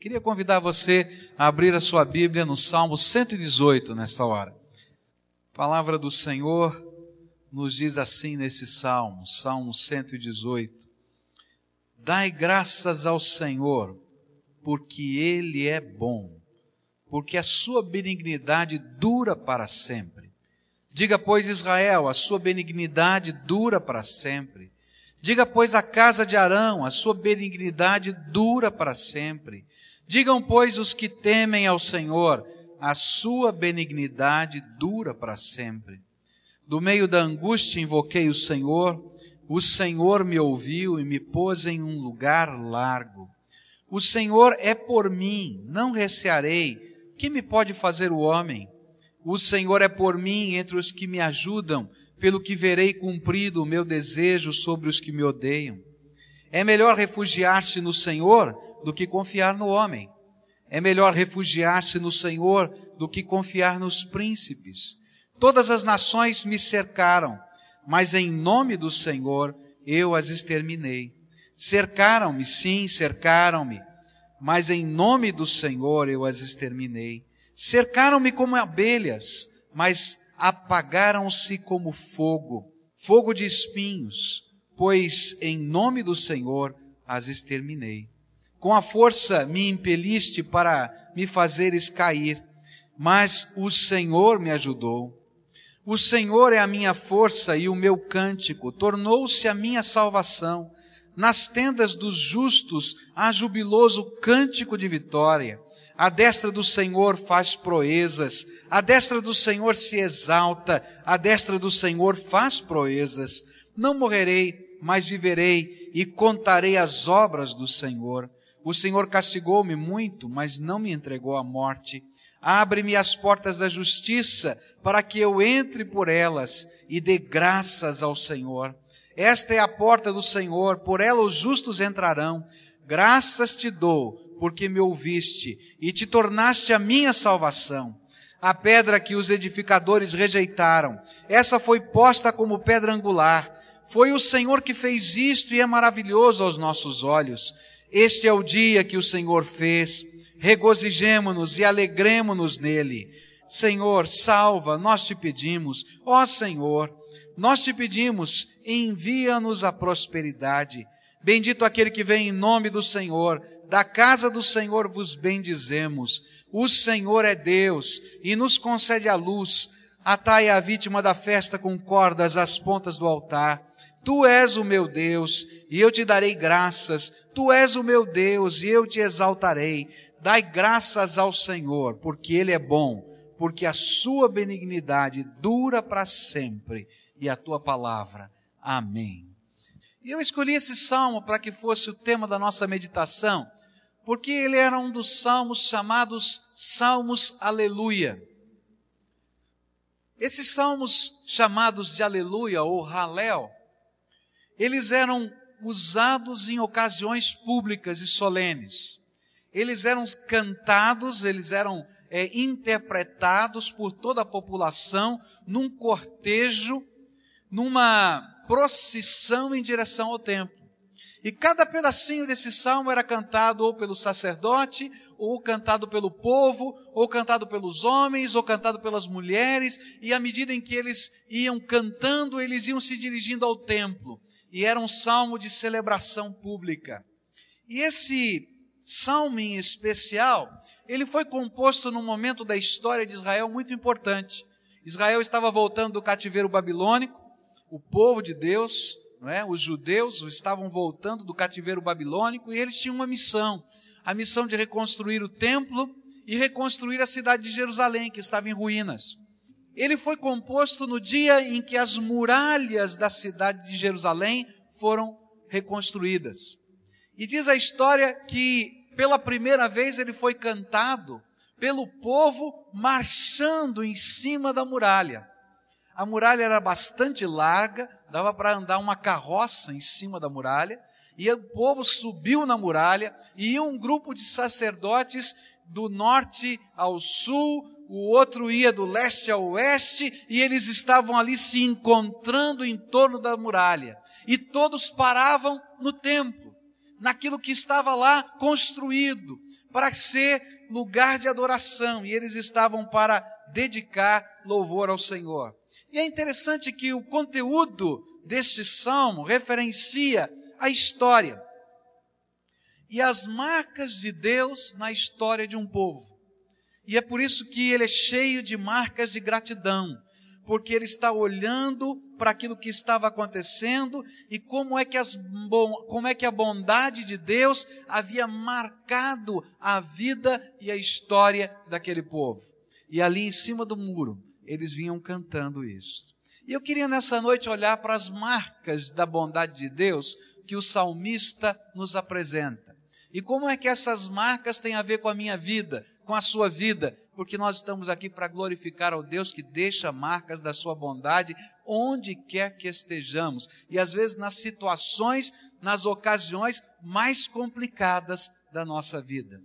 Queria convidar você a abrir a sua Bíblia no Salmo 118 nesta hora. A palavra do Senhor nos diz assim nesse salmo, Salmo 118: Dai graças ao Senhor, porque Ele é bom, porque a sua benignidade dura para sempre. Diga, pois, Israel, a sua benignidade dura para sempre. Diga, pois, a casa de Arão, a sua benignidade dura para sempre. Digam, pois, os que temem ao Senhor, a sua benignidade dura para sempre. Do meio da angústia invoquei o Senhor, o Senhor me ouviu e me pôs em um lugar largo. O Senhor é por mim, não recearei. Que me pode fazer o homem? O Senhor é por mim entre os que me ajudam pelo que verei cumprido o meu desejo sobre os que me odeiam. É melhor refugiar-se no Senhor do que confiar no homem. É melhor refugiar-se no Senhor do que confiar nos príncipes. Todas as nações me cercaram, mas em nome do Senhor eu as exterminei. Cercaram-me, sim, cercaram-me, mas em nome do Senhor eu as exterminei. Cercaram-me como abelhas, mas apagaram-se como fogo, fogo de espinhos, pois em nome do Senhor as exterminei. Com a força me impeliste para me fazeres cair, mas o Senhor me ajudou. O Senhor é a minha força e o meu cântico, tornou-se a minha salvação. Nas tendas dos justos há jubiloso cântico de vitória. A destra do Senhor faz proezas, a destra do Senhor se exalta, a destra do Senhor faz proezas. Não morrerei, mas viverei e contarei as obras do Senhor. O Senhor castigou-me muito, mas não me entregou à morte. Abre-me as portas da justiça, para que eu entre por elas e dê graças ao Senhor. Esta é a porta do Senhor, por ela os justos entrarão. Graças te dou porque me ouviste e te tornaste a minha salvação. A pedra que os edificadores rejeitaram, essa foi posta como pedra angular. Foi o Senhor que fez isto e é maravilhoso aos nossos olhos. Este é o dia que o Senhor fez. Regozijemo-nos e alegremo-nos nele. Senhor, salva, nós te pedimos. Ó Senhor, nós te pedimos, envia-nos a prosperidade. Bendito aquele que vem em nome do Senhor da casa do Senhor vos bendizemos. O Senhor é Deus e nos concede a luz. Atai a vítima da festa com cordas às pontas do altar. Tu és o meu Deus e eu te darei graças. Tu és o meu Deus e eu te exaltarei. Dai graças ao Senhor, porque Ele é bom, porque a sua benignidade dura para sempre e a tua palavra. Amém. E eu escolhi esse salmo para que fosse o tema da nossa meditação, porque ele era um dos salmos chamados Salmos Aleluia. Esses salmos chamados de Aleluia ou Halel, eles eram usados em ocasiões públicas e solenes. Eles eram cantados, eles eram é, interpretados por toda a população num cortejo, numa procissão em direção ao templo. E cada pedacinho desse salmo era cantado ou pelo sacerdote, ou cantado pelo povo, ou cantado pelos homens, ou cantado pelas mulheres, e à medida em que eles iam cantando, eles iam se dirigindo ao templo. E era um salmo de celebração pública. E esse salmo em especial, ele foi composto num momento da história de Israel muito importante. Israel estava voltando do cativeiro babilônico, o povo de Deus, é? os judeus estavam voltando do cativeiro babilônico e eles tinham uma missão, a missão de reconstruir o templo e reconstruir a cidade de Jerusalém, que estava em ruínas. Ele foi composto no dia em que as muralhas da cidade de Jerusalém foram reconstruídas. E diz a história que pela primeira vez ele foi cantado pelo povo marchando em cima da muralha. A muralha era bastante larga, dava para andar uma carroça em cima da muralha, e o povo subiu na muralha, e um grupo de sacerdotes do norte ao sul, o outro ia do leste ao oeste, e eles estavam ali se encontrando em torno da muralha. E todos paravam no templo. naquilo que estava lá construído para ser lugar de adoração e eles estavam para dedicar louvor ao Senhor. E é interessante que o conteúdo deste salmo referencia a história e as marcas de Deus na história de um povo. E é por isso que ele é cheio de marcas de gratidão, porque ele está olhando para aquilo que estava acontecendo e como é que, as, como é que a bondade de Deus havia marcado a vida e a história daquele povo. E ali em cima do muro, eles vinham cantando isso. E eu queria nessa noite olhar para as marcas da bondade de Deus que o salmista nos apresenta. E como é que essas marcas têm a ver com a minha vida, com a sua vida, porque nós estamos aqui para glorificar ao Deus que deixa marcas da sua bondade onde quer que estejamos. E às vezes nas situações, nas ocasiões mais complicadas da nossa vida.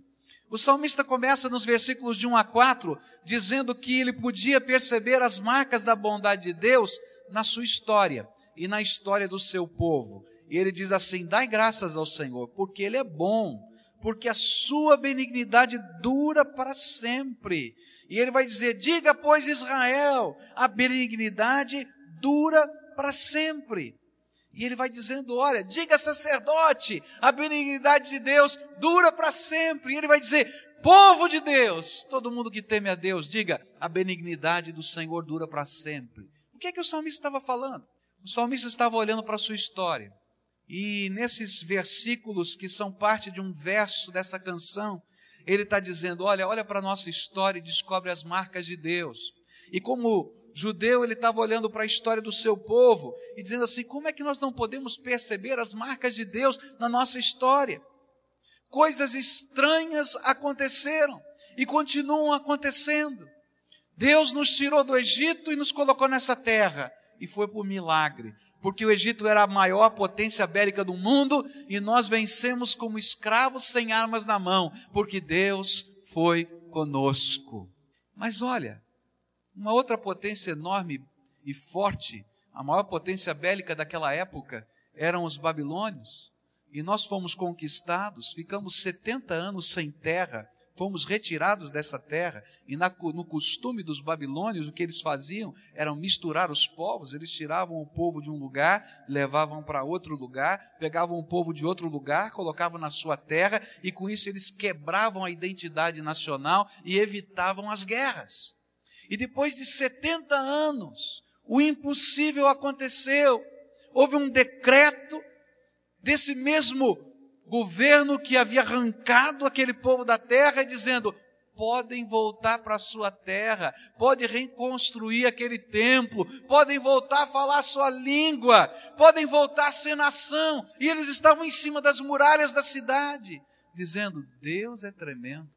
O salmista começa nos versículos de 1 a 4 dizendo que ele podia perceber as marcas da bondade de Deus na sua história e na história do seu povo. E ele diz assim: Dai graças ao Senhor, porque Ele é bom, porque a sua benignidade dura para sempre. E ele vai dizer: Diga, pois, Israel, a benignidade dura para sempre. E ele vai dizendo: Olha, diga sacerdote, a benignidade de Deus dura para sempre. E ele vai dizer: Povo de Deus, todo mundo que teme a Deus, diga: a benignidade do Senhor dura para sempre. O que é que o salmista estava falando? O salmista estava olhando para a sua história. E nesses versículos que são parte de um verso dessa canção, ele está dizendo: Olha, olha para a nossa história e descobre as marcas de Deus. E como judeu, ele estava olhando para a história do seu povo e dizendo assim: como é que nós não podemos perceber as marcas de Deus na nossa história? Coisas estranhas aconteceram e continuam acontecendo. Deus nos tirou do Egito e nos colocou nessa terra, e foi por milagre, porque o Egito era a maior potência bélica do mundo e nós vencemos como escravos sem armas na mão, porque Deus foi conosco. Mas olha, uma outra potência enorme e forte, a maior potência bélica daquela época, eram os babilônios. E nós fomos conquistados, ficamos 70 anos sem terra, fomos retirados dessa terra. E na, no costume dos babilônios, o que eles faziam era misturar os povos. Eles tiravam o povo de um lugar, levavam para outro lugar, pegavam o povo de outro lugar, colocavam na sua terra, e com isso eles quebravam a identidade nacional e evitavam as guerras. E depois de 70 anos, o impossível aconteceu. Houve um decreto desse mesmo governo que havia arrancado aquele povo da terra, dizendo: podem voltar para a sua terra, podem reconstruir aquele templo, podem voltar a falar a sua língua, podem voltar a ser nação. E eles estavam em cima das muralhas da cidade, dizendo: Deus é tremendo.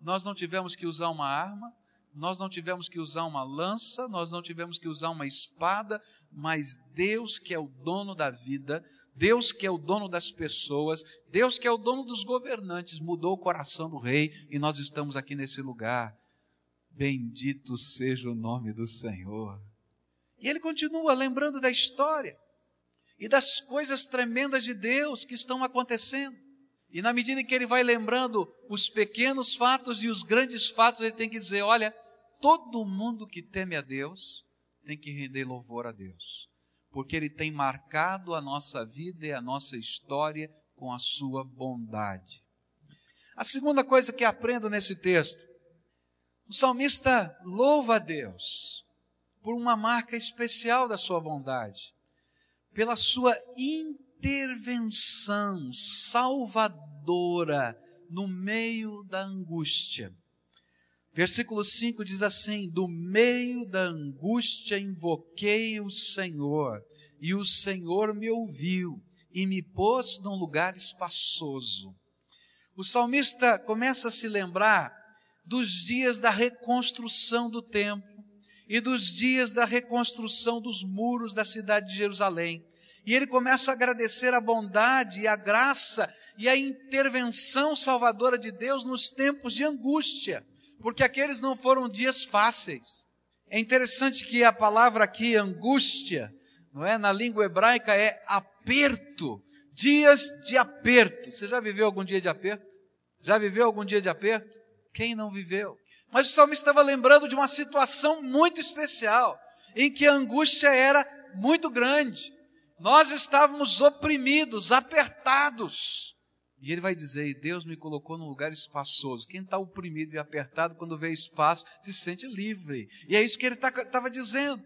Nós não tivemos que usar uma arma, nós não tivemos que usar uma lança, nós não tivemos que usar uma espada, mas Deus, que é o dono da vida, Deus, que é o dono das pessoas, Deus, que é o dono dos governantes, mudou o coração do rei e nós estamos aqui nesse lugar. Bendito seja o nome do Senhor. E ele continua lembrando da história e das coisas tremendas de Deus que estão acontecendo. E na medida em que ele vai lembrando os pequenos fatos e os grandes fatos, ele tem que dizer: olha, todo mundo que teme a Deus tem que render louvor a Deus, porque Ele tem marcado a nossa vida e a nossa história com a sua bondade. A segunda coisa que aprendo nesse texto, o salmista louva a Deus por uma marca especial da sua bondade, pela sua intervenção salvadora no meio da angústia. Versículo 5 diz assim: Do meio da angústia invoquei o Senhor, e o Senhor me ouviu e me pôs num lugar espaçoso. O salmista começa a se lembrar dos dias da reconstrução do templo e dos dias da reconstrução dos muros da cidade de Jerusalém. E ele começa a agradecer a bondade e a graça e a intervenção salvadora de Deus nos tempos de angústia porque aqueles não foram dias fáceis. É interessante que a palavra aqui, angústia, não é? Na língua hebraica é aperto, dias de aperto. Você já viveu algum dia de aperto? Já viveu algum dia de aperto? Quem não viveu? Mas o salmista estava lembrando de uma situação muito especial, em que a angústia era muito grande. Nós estávamos oprimidos, apertados. E ele vai dizer: Deus me colocou num lugar espaçoso. Quem está oprimido e apertado, quando vê espaço, se sente livre. E é isso que ele estava tá, dizendo.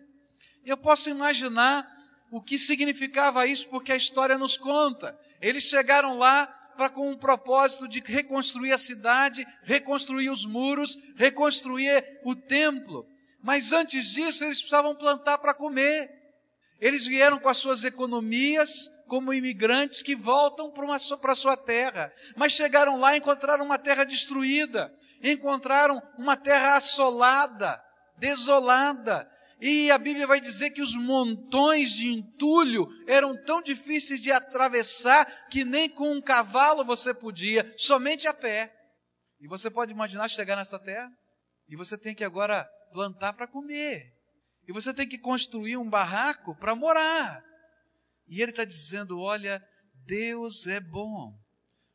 Eu posso imaginar o que significava isso, porque a história nos conta. Eles chegaram lá para com um propósito de reconstruir a cidade, reconstruir os muros, reconstruir o templo. Mas antes disso, eles precisavam plantar para comer. Eles vieram com as suas economias, como imigrantes que voltam para a sua terra. Mas chegaram lá e encontraram uma terra destruída, encontraram uma terra assolada, desolada, e a Bíblia vai dizer que os montões de entulho eram tão difíceis de atravessar que nem com um cavalo você podia, somente a pé. E você pode imaginar chegar nessa terra e você tem que agora plantar para comer. E você tem que construir um barraco para morar. E ele está dizendo: olha, Deus é bom.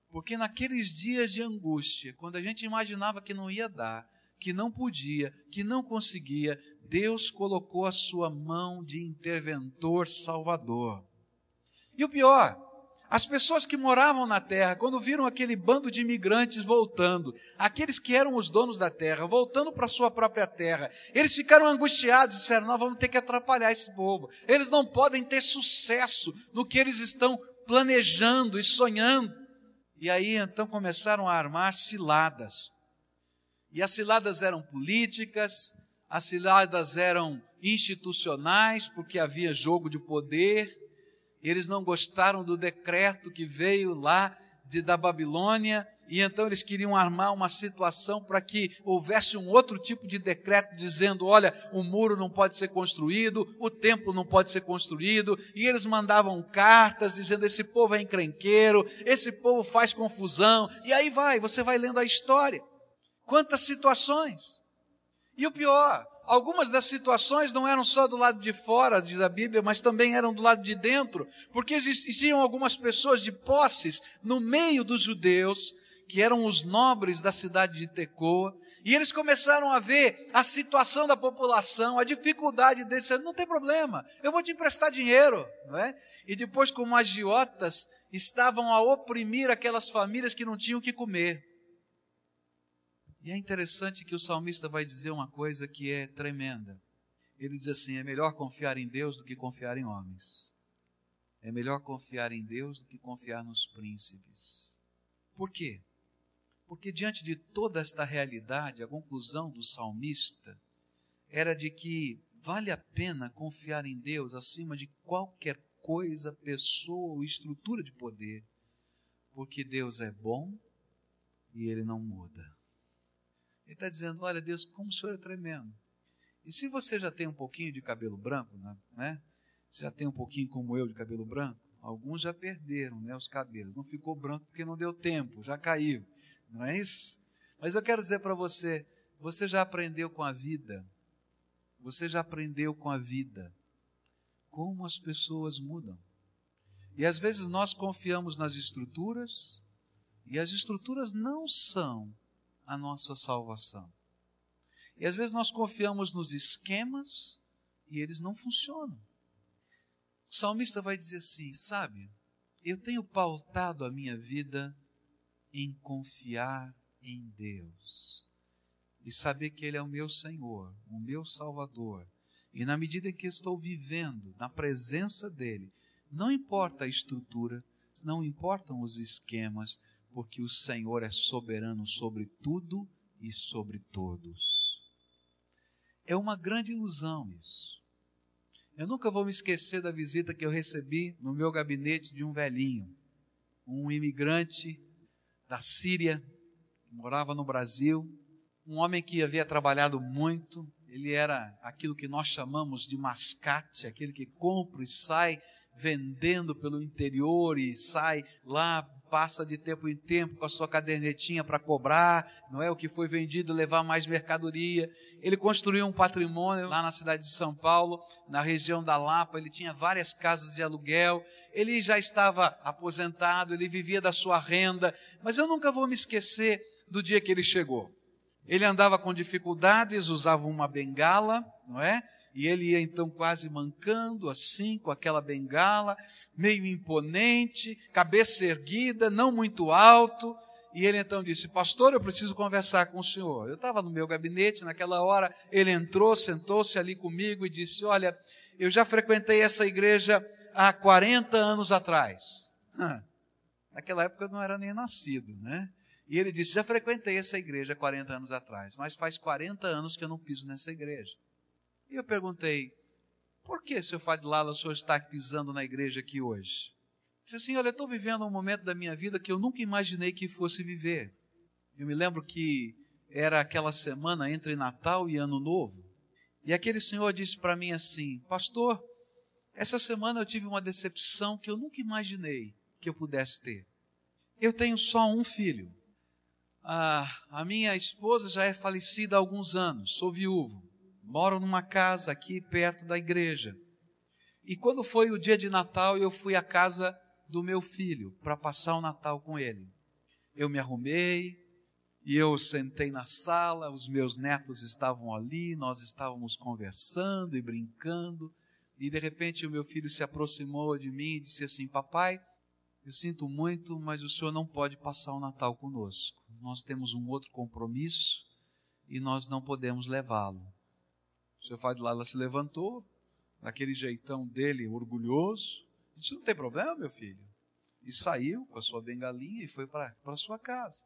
Porque naqueles dias de angústia, quando a gente imaginava que não ia dar, que não podia, que não conseguia, Deus colocou a sua mão de interventor salvador. E o pior, as pessoas que moravam na terra, quando viram aquele bando de imigrantes voltando, aqueles que eram os donos da terra, voltando para sua própria terra, eles ficaram angustiados e disseram: Nós vamos ter que atrapalhar esse povo. Eles não podem ter sucesso no que eles estão planejando e sonhando. E aí então começaram a armar ciladas. E as ciladas eram políticas, as ciladas eram institucionais, porque havia jogo de poder, eles não gostaram do decreto que veio lá de, da Babilônia, e então eles queriam armar uma situação para que houvesse um outro tipo de decreto dizendo: olha, o muro não pode ser construído, o templo não pode ser construído, e eles mandavam cartas dizendo: esse povo é encrenqueiro, esse povo faz confusão, e aí vai, você vai lendo a história. Quantas situações! E o pior, algumas das situações não eram só do lado de fora, diz a Bíblia, mas também eram do lado de dentro, porque existiam algumas pessoas de posses no meio dos judeus, que eram os nobres da cidade de Tecoa, e eles começaram a ver a situação da população, a dificuldade deles, não tem problema, eu vou te emprestar dinheiro, não é? E depois, como agiotas, estavam a oprimir aquelas famílias que não tinham o que comer. E é interessante que o salmista vai dizer uma coisa que é tremenda. Ele diz assim: é melhor confiar em Deus do que confiar em homens. É melhor confiar em Deus do que confiar nos príncipes. Por quê? Porque diante de toda esta realidade, a conclusão do salmista era de que vale a pena confiar em Deus acima de qualquer coisa, pessoa ou estrutura de poder, porque Deus é bom e ele não muda. Ele está dizendo: Olha, Deus, como o senhor é tremendo. E se você já tem um pouquinho de cabelo branco, né? né? Você já tem um pouquinho como eu de cabelo branco? Alguns já perderam né, os cabelos. Não ficou branco porque não deu tempo, já caiu. Não é isso? Mas eu quero dizer para você: você já aprendeu com a vida. Você já aprendeu com a vida como as pessoas mudam. E às vezes nós confiamos nas estruturas, e as estruturas não são a nossa salvação. E às vezes nós confiamos nos esquemas e eles não funcionam. O salmista vai dizer assim: sabe, eu tenho pautado a minha vida em confiar em Deus e saber que Ele é o meu Senhor, o meu Salvador. E na medida em que estou vivendo na presença dEle, não importa a estrutura, não importam os esquemas, porque o Senhor é soberano sobre tudo e sobre todos. É uma grande ilusão isso. Eu nunca vou me esquecer da visita que eu recebi no meu gabinete de um velhinho, um imigrante da Síria, que morava no Brasil, um homem que havia trabalhado muito, ele era aquilo que nós chamamos de mascate, aquele que compra e sai vendendo pelo interior e sai lá passa de tempo em tempo com a sua cadernetinha para cobrar, não é o que foi vendido, levar mais mercadoria. Ele construiu um patrimônio lá na cidade de São Paulo, na região da Lapa, ele tinha várias casas de aluguel. Ele já estava aposentado, ele vivia da sua renda, mas eu nunca vou me esquecer do dia que ele chegou. Ele andava com dificuldades, usava uma bengala, não é? E ele ia então quase mancando, assim, com aquela bengala, meio imponente, cabeça erguida, não muito alto. E ele então disse: Pastor, eu preciso conversar com o senhor. Eu estava no meu gabinete naquela hora. Ele entrou, sentou-se ali comigo e disse: Olha, eu já frequentei essa igreja há 40 anos atrás. Naquela época eu não era nem nascido, né? E ele disse: Já frequentei essa igreja há 40 anos atrás, mas faz 40 anos que eu não piso nessa igreja. E eu perguntei, por que, seu Fadilala, o senhor está pisando na igreja aqui hoje? Disse assim, olha, eu estou vivendo um momento da minha vida que eu nunca imaginei que fosse viver. Eu me lembro que era aquela semana entre Natal e Ano Novo. E aquele senhor disse para mim assim, pastor, essa semana eu tive uma decepção que eu nunca imaginei que eu pudesse ter. Eu tenho só um filho. Ah, a minha esposa já é falecida há alguns anos, sou viúvo moro numa casa aqui perto da igreja. E quando foi o dia de Natal, eu fui à casa do meu filho para passar o Natal com ele. Eu me arrumei e eu sentei na sala, os meus netos estavam ali, nós estávamos conversando e brincando. E de repente o meu filho se aproximou de mim e disse assim: Papai, eu sinto muito, mas o senhor não pode passar o Natal conosco. Nós temos um outro compromisso e nós não podemos levá-lo. O seu ela se levantou, naquele jeitão dele, orgulhoso, disse: Não tem problema, meu filho. E saiu com a sua bengalinha e foi para a sua casa.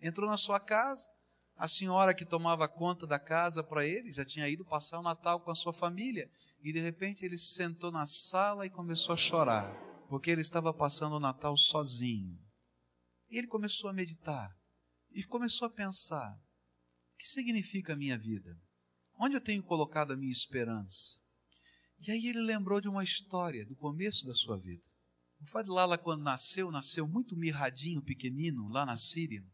Entrou na sua casa, a senhora que tomava conta da casa para ele já tinha ido passar o Natal com a sua família. E de repente ele se sentou na sala e começou a chorar, porque ele estava passando o Natal sozinho. E ele começou a meditar e começou a pensar: o que significa a minha vida? Onde eu tenho colocado a minha esperança? E aí ele lembrou de uma história do começo da sua vida. O Fadlala, quando nasceu, nasceu muito mirradinho, pequenino, lá na Síria.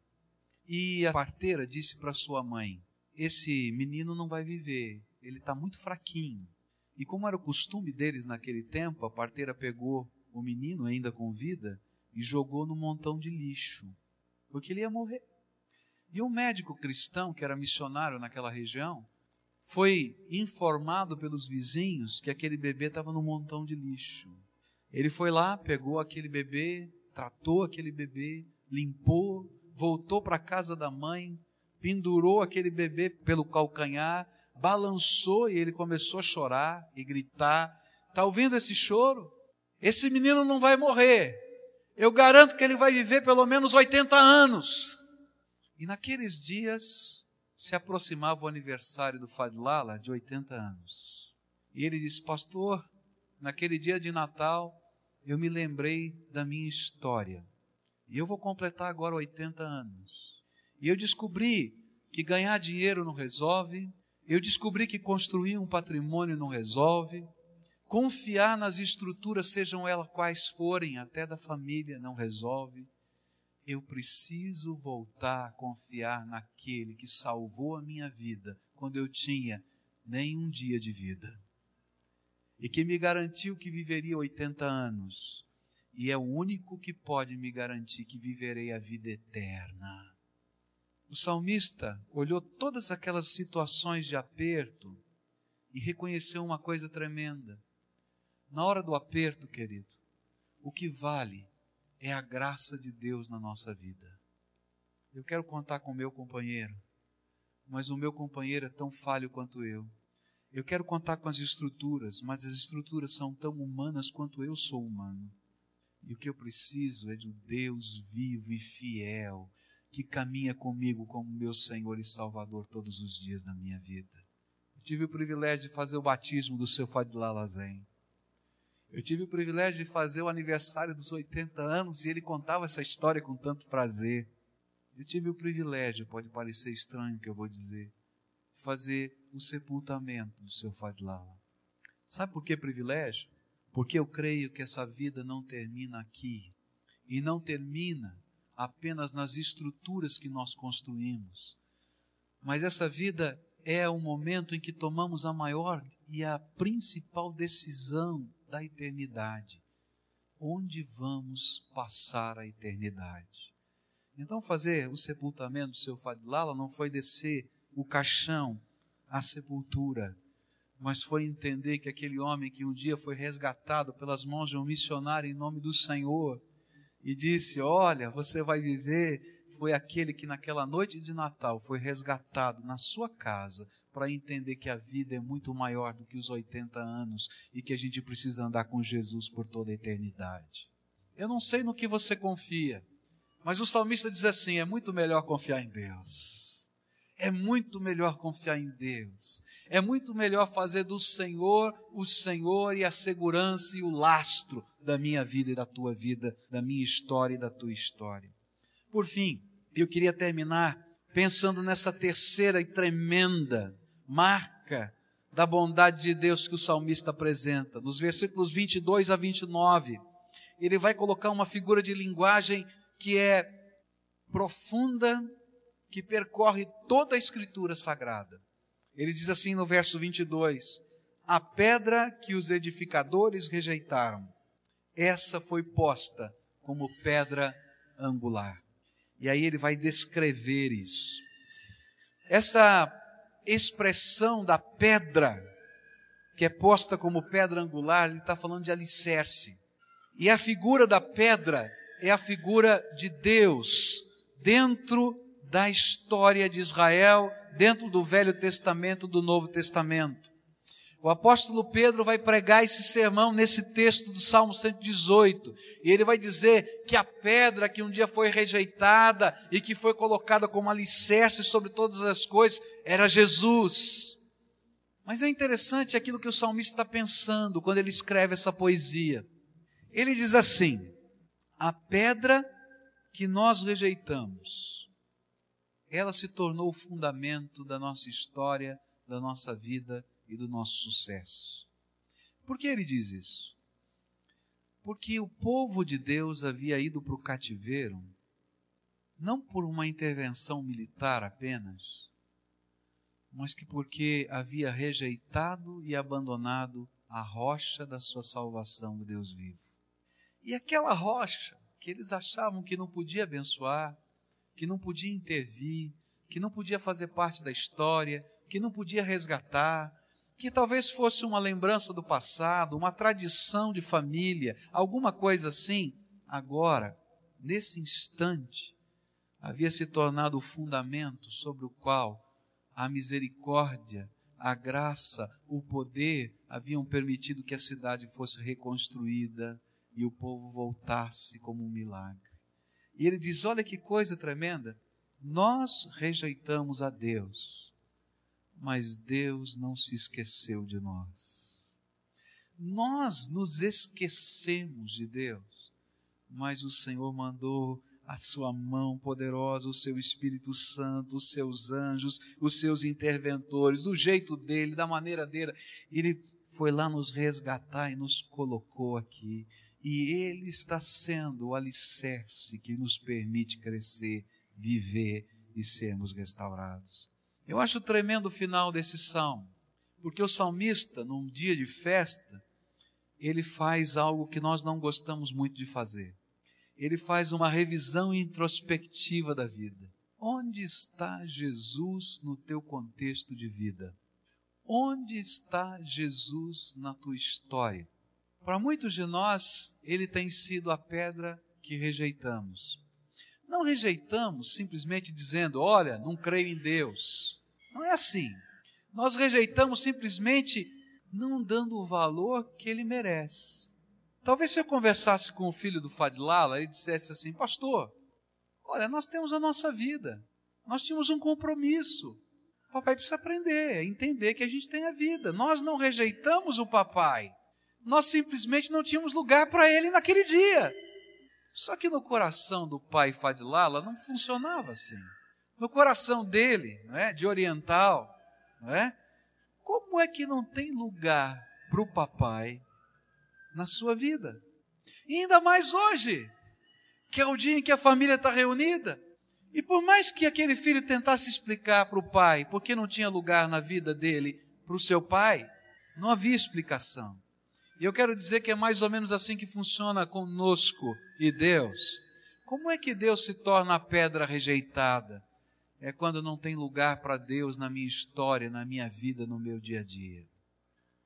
E a parteira disse para sua mãe: Esse menino não vai viver, ele está muito fraquinho. E como era o costume deles naquele tempo, a parteira pegou o menino, ainda com vida, e jogou no montão de lixo, porque ele ia morrer. E um médico cristão, que era missionário naquela região, foi informado pelos vizinhos que aquele bebê estava num montão de lixo. Ele foi lá, pegou aquele bebê, tratou aquele bebê, limpou, voltou para a casa da mãe, pendurou aquele bebê pelo calcanhar, balançou e ele começou a chorar e gritar. Está ouvindo esse choro? Esse menino não vai morrer. Eu garanto que ele vai viver pelo menos 80 anos. E naqueles dias, se aproximava o aniversário do Fadlala de 80 anos. E ele disse: Pastor, naquele dia de Natal, eu me lembrei da minha história. E eu vou completar agora 80 anos. E eu descobri que ganhar dinheiro não resolve, eu descobri que construir um patrimônio não resolve, confiar nas estruturas, sejam elas quais forem, até da família, não resolve eu preciso voltar a confiar naquele que salvou a minha vida quando eu tinha nem um dia de vida e que me garantiu que viveria 80 anos e é o único que pode me garantir que viverei a vida eterna. O salmista olhou todas aquelas situações de aperto e reconheceu uma coisa tremenda. Na hora do aperto, querido, o que vale é a graça de Deus na nossa vida. Eu quero contar com o meu companheiro, mas o meu companheiro é tão falho quanto eu. Eu quero contar com as estruturas, mas as estruturas são tão humanas quanto eu sou humano. E o que eu preciso é de um Deus vivo e fiel, que caminha comigo como meu Senhor e Salvador todos os dias da minha vida. Eu tive o privilégio de fazer o batismo do seu Fadilá Lazen. Eu tive o privilégio de fazer o aniversário dos 80 anos e ele contava essa história com tanto prazer. Eu tive o privilégio, pode parecer estranho o que eu vou dizer, de fazer o sepultamento do seu Fadlala. Sabe por que privilégio? Porque eu creio que essa vida não termina aqui. e não termina apenas nas estruturas que nós construímos. Mas essa vida é o momento em que tomamos a maior e a principal decisão da eternidade. Onde vamos passar a eternidade? Então, fazer o sepultamento do seu Fadilala não foi descer o caixão à sepultura, mas foi entender que aquele homem que um dia foi resgatado pelas mãos de um missionário em nome do Senhor e disse: Olha, você vai viver. Foi aquele que naquela noite de Natal foi resgatado na sua casa para entender que a vida é muito maior do que os 80 anos e que a gente precisa andar com Jesus por toda a eternidade. Eu não sei no que você confia, mas o salmista diz assim: é muito melhor confiar em Deus. É muito melhor confiar em Deus. É muito melhor fazer do Senhor o Senhor e a segurança e o lastro da minha vida e da tua vida, da minha história e da tua história. Por fim, eu queria terminar pensando nessa terceira e tremenda marca da bondade de Deus que o salmista apresenta. Nos versículos 22 a 29, ele vai colocar uma figura de linguagem que é profunda, que percorre toda a escritura sagrada. Ele diz assim no verso 22: A pedra que os edificadores rejeitaram, essa foi posta como pedra angular. E aí ele vai descrever isso. Essa expressão da pedra, que é posta como pedra angular, ele está falando de alicerce. E a figura da pedra é a figura de Deus dentro da história de Israel, dentro do Velho Testamento, do Novo Testamento. O apóstolo Pedro vai pregar esse sermão nesse texto do Salmo 118, e ele vai dizer que a pedra que um dia foi rejeitada e que foi colocada como alicerce sobre todas as coisas era Jesus. Mas é interessante aquilo que o salmista está pensando quando ele escreve essa poesia. Ele diz assim: a pedra que nós rejeitamos, ela se tornou o fundamento da nossa história, da nossa vida e do nosso sucesso. Por que ele diz isso? Porque o povo de Deus havia ido para o cativeiro, não por uma intervenção militar apenas, mas que porque havia rejeitado e abandonado a rocha da sua salvação, o Deus vivo. E aquela rocha que eles achavam que não podia abençoar, que não podia intervir, que não podia fazer parte da história, que não podia resgatar, que talvez fosse uma lembrança do passado, uma tradição de família, alguma coisa assim, agora, nesse instante, havia se tornado o fundamento sobre o qual a misericórdia, a graça, o poder haviam permitido que a cidade fosse reconstruída, e o povo voltasse como um milagre. E ele diz: Olha que coisa tremenda. Nós rejeitamos a Deus, mas Deus não se esqueceu de nós. Nós nos esquecemos de Deus, mas o Senhor mandou a sua mão poderosa, o seu Espírito Santo, os seus anjos, os seus interventores, do jeito dele, da maneira dele. Ele foi lá nos resgatar e nos colocou aqui e Ele está sendo o alicerce que nos permite crescer, viver e sermos restaurados. Eu acho tremendo o final desse salmo, porque o salmista, num dia de festa, ele faz algo que nós não gostamos muito de fazer. Ele faz uma revisão introspectiva da vida. Onde está Jesus no teu contexto de vida? Onde está Jesus na tua história? Para muitos de nós, ele tem sido a pedra que rejeitamos. Não rejeitamos simplesmente dizendo, olha, não creio em Deus. Não é assim. Nós rejeitamos simplesmente não dando o valor que ele merece. Talvez se eu conversasse com o filho do Fadlala, ele dissesse assim: Pastor, olha, nós temos a nossa vida, nós tínhamos um compromisso. O papai precisa aprender, entender que a gente tem a vida. Nós não rejeitamos o papai, nós simplesmente não tínhamos lugar para ele naquele dia. Só que no coração do pai Fadilala não funcionava assim. No coração dele, não é, de oriental, não é? Como é que não tem lugar para o papai na sua vida? E ainda mais hoje, que é o dia em que a família está reunida. E por mais que aquele filho tentasse explicar para o pai porque não tinha lugar na vida dele para o seu pai, não havia explicação. E eu quero dizer que é mais ou menos assim que funciona conosco e Deus. Como é que Deus se torna a pedra rejeitada? É quando não tem lugar para Deus na minha história, na minha vida, no meu dia a dia.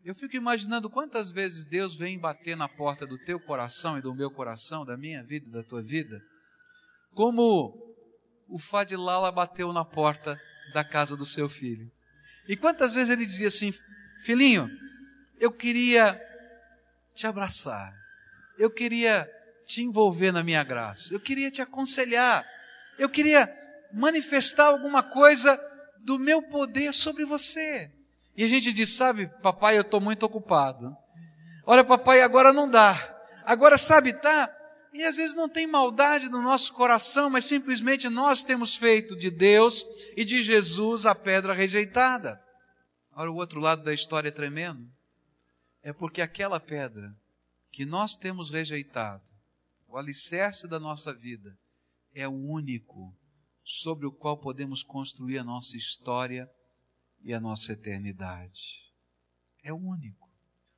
Eu fico imaginando quantas vezes Deus vem bater na porta do teu coração e do meu coração, da minha vida da tua vida, como o Fadilala bateu na porta da casa do seu filho. E quantas vezes ele dizia assim: Filhinho, eu queria te abraçar, eu queria te envolver na minha graça, eu queria te aconselhar, eu queria manifestar alguma coisa do meu poder sobre você. E a gente diz, sabe, papai, eu estou muito ocupado. Olha, papai, agora não dá. Agora, sabe, tá? E às vezes não tem maldade no nosso coração, mas simplesmente nós temos feito de Deus e de Jesus a pedra rejeitada. Ora, o outro lado da história é tremendo. É porque aquela pedra que nós temos rejeitado, o alicerce da nossa vida, é o único sobre o qual podemos construir a nossa história e a nossa eternidade. É o único.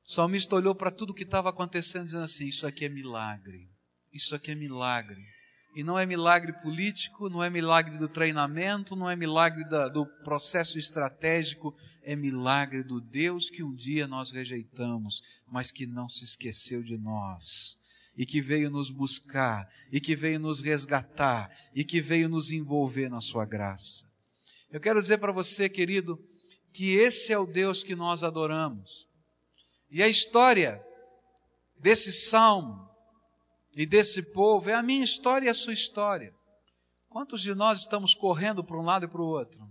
O salmista olhou para tudo que estava acontecendo dizendo assim: Isso aqui é milagre. Isso aqui é milagre. E não é milagre político, não é milagre do treinamento, não é milagre da, do processo estratégico, é milagre do Deus que um dia nós rejeitamos, mas que não se esqueceu de nós, e que veio nos buscar, e que veio nos resgatar, e que veio nos envolver na sua graça. Eu quero dizer para você, querido, que esse é o Deus que nós adoramos. E a história desse salmo e desse povo é a minha história e a sua história. Quantos de nós estamos correndo para um lado e para o outro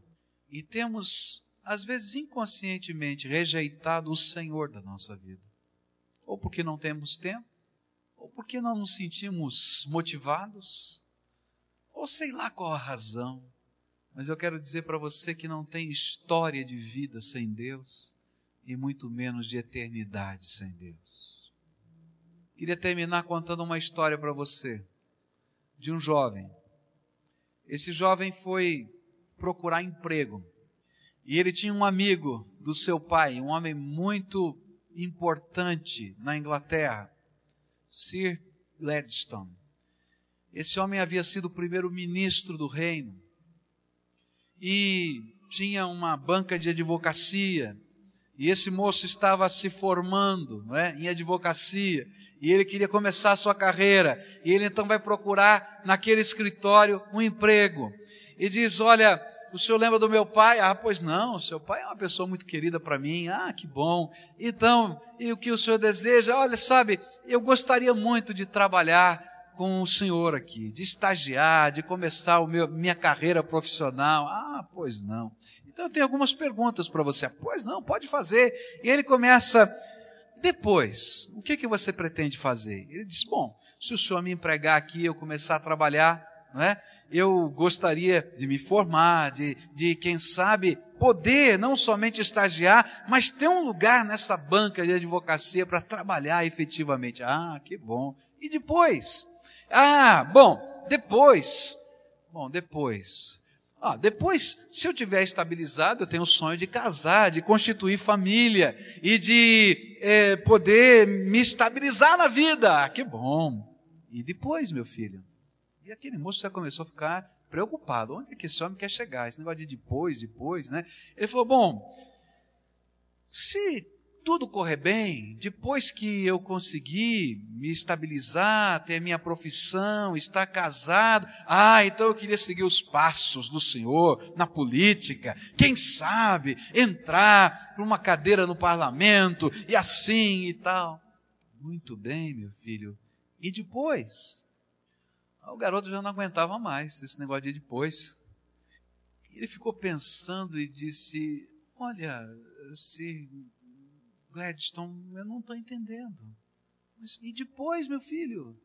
e temos, às vezes inconscientemente, rejeitado o Senhor da nossa vida? Ou porque não temos tempo, ou porque não nos sentimos motivados, ou sei lá qual a razão. Mas eu quero dizer para você que não tem história de vida sem Deus e muito menos de eternidade sem Deus. Queria terminar contando uma história para você de um jovem. Esse jovem foi procurar emprego e ele tinha um amigo do seu pai, um homem muito importante na Inglaterra, Sir Gladstone. Esse homem havia sido o primeiro ministro do reino e tinha uma banca de advocacia. E esse moço estava se formando não é, em advocacia. E ele queria começar a sua carreira. E ele então vai procurar naquele escritório um emprego. E diz: Olha, o senhor lembra do meu pai? Ah, pois não, o seu pai é uma pessoa muito querida para mim. Ah, que bom. Então, e o que o senhor deseja? Olha, sabe, eu gostaria muito de trabalhar com o senhor aqui, de estagiar, de começar meu, minha carreira profissional. Ah, pois não. Então eu tenho algumas perguntas para você. Pois não, pode fazer. E ele começa, depois, o que, que você pretende fazer? Ele diz, bom, se o senhor me empregar aqui, eu começar a trabalhar, não é? eu gostaria de me formar, de, de, quem sabe, poder não somente estagiar, mas ter um lugar nessa banca de advocacia para trabalhar efetivamente. Ah, que bom. E depois? Ah, bom, depois. Bom, depois. Ah, depois, se eu tiver estabilizado, eu tenho o sonho de casar, de constituir família e de é, poder me estabilizar na vida. Ah, que bom. E depois, meu filho? E aquele moço já começou a ficar preocupado. Onde é que esse homem quer chegar? Esse negócio de depois, depois, né? Ele falou: bom, se tudo correr bem, depois que eu conseguir me estabilizar, ter minha profissão, estar casado, ah, então eu queria seguir os passos do Senhor na política, quem sabe entrar para uma cadeira no parlamento e assim e tal. Muito bem, meu filho. E depois? O garoto já não aguentava mais esse negócio de depois. Ele ficou pensando e disse: Olha, se Gladstone, eu não estou entendendo. Mas, e depois, meu filho?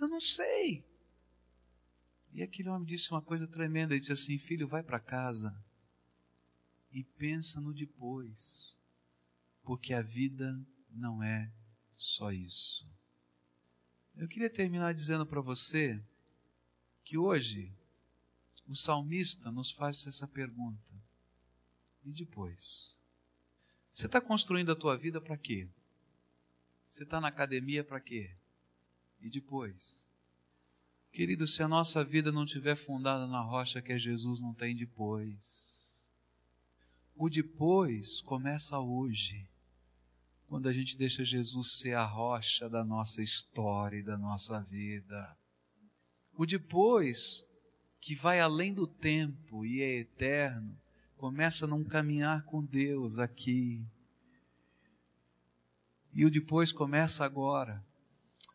Eu não sei. E aquele homem disse uma coisa tremenda. Ele disse assim: Filho, vai para casa e pensa no depois, porque a vida não é só isso. Eu queria terminar dizendo para você que hoje o salmista nos faz essa pergunta. E depois? Você está construindo a tua vida para quê? Você está na academia para quê? E depois? Querido, se a nossa vida não estiver fundada na rocha que é Jesus, não tem depois. O depois começa hoje, quando a gente deixa Jesus ser a rocha da nossa história e da nossa vida. O depois, que vai além do tempo e é eterno, começa num caminhar com Deus aqui. E o depois começa agora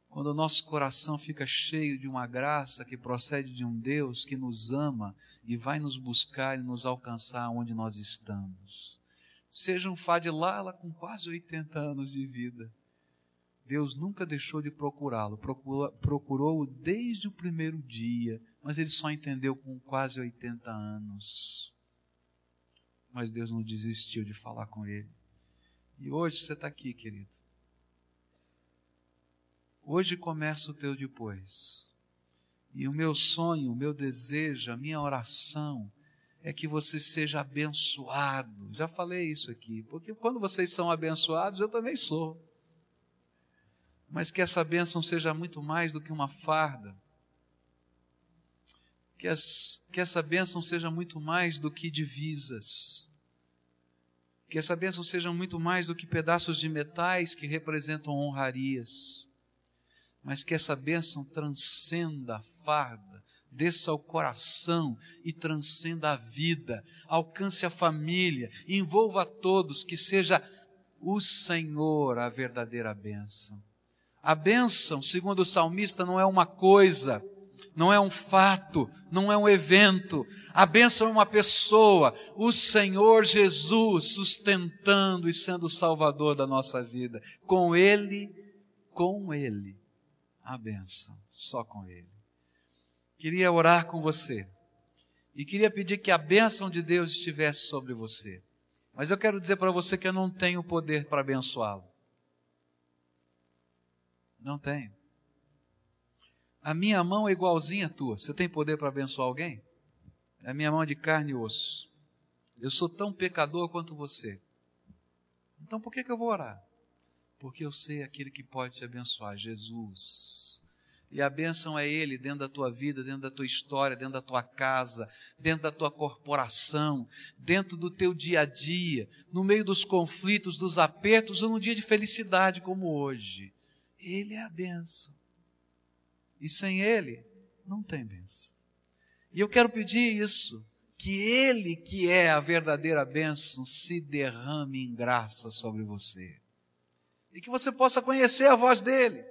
quando o nosso coração fica cheio de uma graça que procede de um Deus que nos ama e vai nos buscar e nos alcançar onde nós estamos. Seja um Fadilala com quase 80 anos de vida. Deus nunca deixou de procurá-lo, procurou-o desde o primeiro dia, mas ele só entendeu com quase 80 anos. Mas Deus não desistiu de falar com ele. E hoje você está aqui, querido Hoje começa o teu depois. E o meu sonho, o meu desejo, a minha oração é que você seja abençoado. Já falei isso aqui, porque quando vocês são abençoados, eu também sou. Mas que essa bênção seja muito mais do que uma farda. Que, as, que essa bênção seja muito mais do que divisas. Que essa bênção seja muito mais do que pedaços de metais que representam honrarias mas que essa bênção transcenda a farda, desça ao coração e transcenda a vida, alcance a família, envolva a todos, que seja o Senhor a verdadeira bênção. A bênção, segundo o salmista, não é uma coisa, não é um fato, não é um evento. A bênção é uma pessoa, o Senhor Jesus sustentando e sendo o salvador da nossa vida. Com Ele, com Ele a benção, só com Ele. Queria orar com você e queria pedir que a bênção de Deus estivesse sobre você. Mas eu quero dizer para você que eu não tenho poder para abençoá-lo. Não tenho. A minha mão é igualzinha à tua. Você tem poder para abençoar alguém? A minha mão é de carne e osso. Eu sou tão pecador quanto você. Então por que, que eu vou orar? porque eu sei aquele que pode te abençoar, Jesus. E a bênção é Ele dentro da tua vida, dentro da tua história, dentro da tua casa, dentro da tua corporação, dentro do teu dia a dia, no meio dos conflitos, dos apertos ou num dia de felicidade como hoje. Ele é a bênção. E sem Ele, não tem bênção. E eu quero pedir isso, que Ele, que é a verdadeira bênção, se derrame em graça sobre você. E que você possa conhecer a voz dele,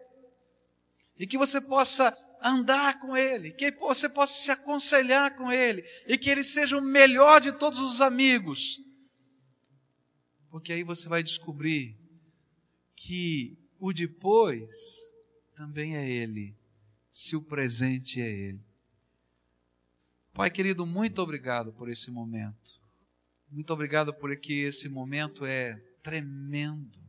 e que você possa andar com ele, que você possa se aconselhar com ele, e que ele seja o melhor de todos os amigos, porque aí você vai descobrir que o depois também é ele, se o presente é ele. Pai querido, muito obrigado por esse momento. Muito obrigado porque esse momento é tremendo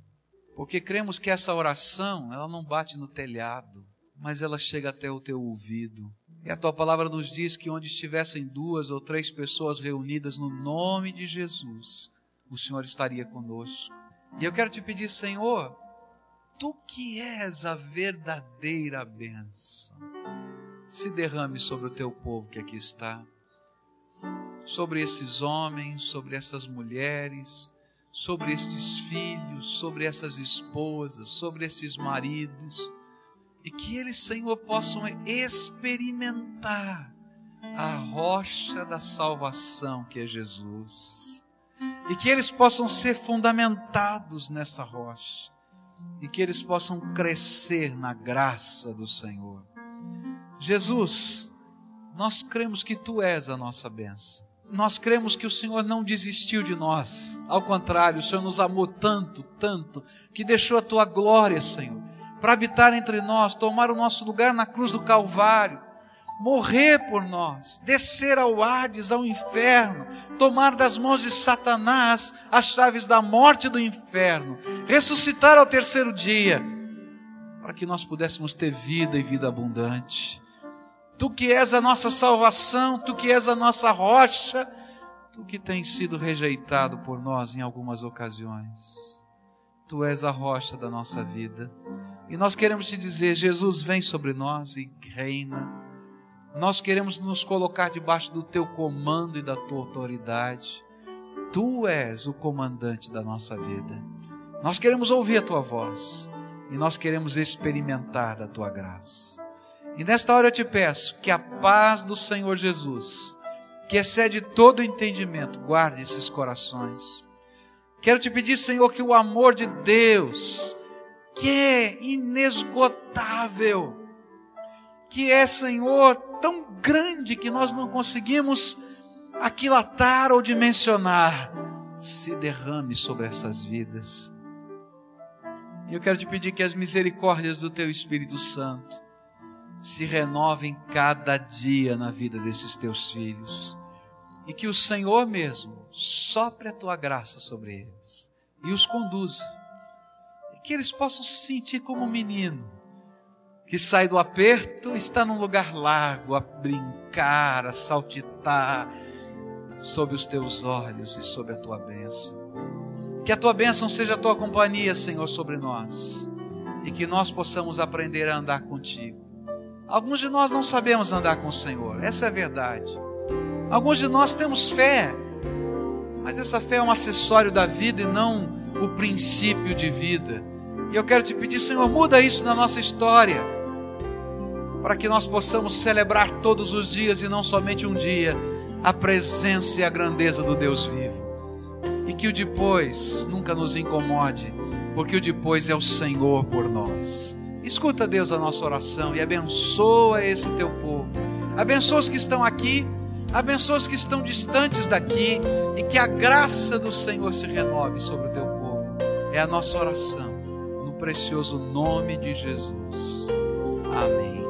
porque cremos que essa oração, ela não bate no telhado, mas ela chega até o teu ouvido. E a tua palavra nos diz que onde estivessem duas ou três pessoas reunidas no nome de Jesus, o Senhor estaria conosco. E eu quero te pedir, Senhor, tu que és a verdadeira bênção, se derrame sobre o teu povo que aqui está, sobre esses homens, sobre essas mulheres, sobre estes filhos, sobre essas esposas, sobre estes maridos, e que eles, Senhor, possam experimentar a rocha da salvação que é Jesus, e que eles possam ser fundamentados nessa rocha, e que eles possam crescer na graça do Senhor. Jesus, nós cremos que Tu és a nossa bênção nós cremos que o Senhor não desistiu de nós. Ao contrário, o Senhor nos amou tanto, tanto, que deixou a tua glória, Senhor, para habitar entre nós, tomar o nosso lugar na cruz do Calvário, morrer por nós, descer ao Hades, ao inferno, tomar das mãos de Satanás as chaves da morte e do inferno, ressuscitar ao terceiro dia para que nós pudéssemos ter vida e vida abundante. Tu que és a nossa salvação, tu que és a nossa rocha, tu que tens sido rejeitado por nós em algumas ocasiões. Tu és a rocha da nossa vida. E nós queremos te dizer: Jesus vem sobre nós e reina. Nós queremos nos colocar debaixo do teu comando e da tua autoridade. Tu és o comandante da nossa vida. Nós queremos ouvir a tua voz e nós queremos experimentar da tua graça. E nesta hora eu te peço que a paz do Senhor Jesus, que excede todo o entendimento, guarde esses corações. Quero te pedir, Senhor, que o amor de Deus, que é inesgotável, que é, Senhor, tão grande que nós não conseguimos aquilatar ou dimensionar, se derrame sobre essas vidas. Eu quero te pedir que as misericórdias do Teu Espírito Santo se renovem cada dia na vida desses Teus filhos. E que o Senhor mesmo sopre a Tua graça sobre eles e os conduza. E que eles possam se sentir como um menino que sai do aperto, está num lugar largo a brincar, a saltitar sob os teus olhos e sob a tua bênção. Que a tua bênção seja a tua companhia, Senhor, sobre nós e que nós possamos aprender a andar contigo. Alguns de nós não sabemos andar com o Senhor, essa é a verdade. Alguns de nós temos fé, mas essa fé é um acessório da vida e não o princípio de vida. E eu quero te pedir, Senhor, muda isso na nossa história, para que nós possamos celebrar todos os dias e não somente um dia a presença e a grandeza do Deus vivo e que o depois nunca nos incomode, porque o depois é o Senhor por nós. Escuta, Deus, a nossa oração e abençoa esse teu povo. Abençoa os que estão aqui, abençoa os que estão distantes daqui e que a graça do Senhor se renove sobre o teu povo. É a nossa oração, precioso nome de Jesus. Amém.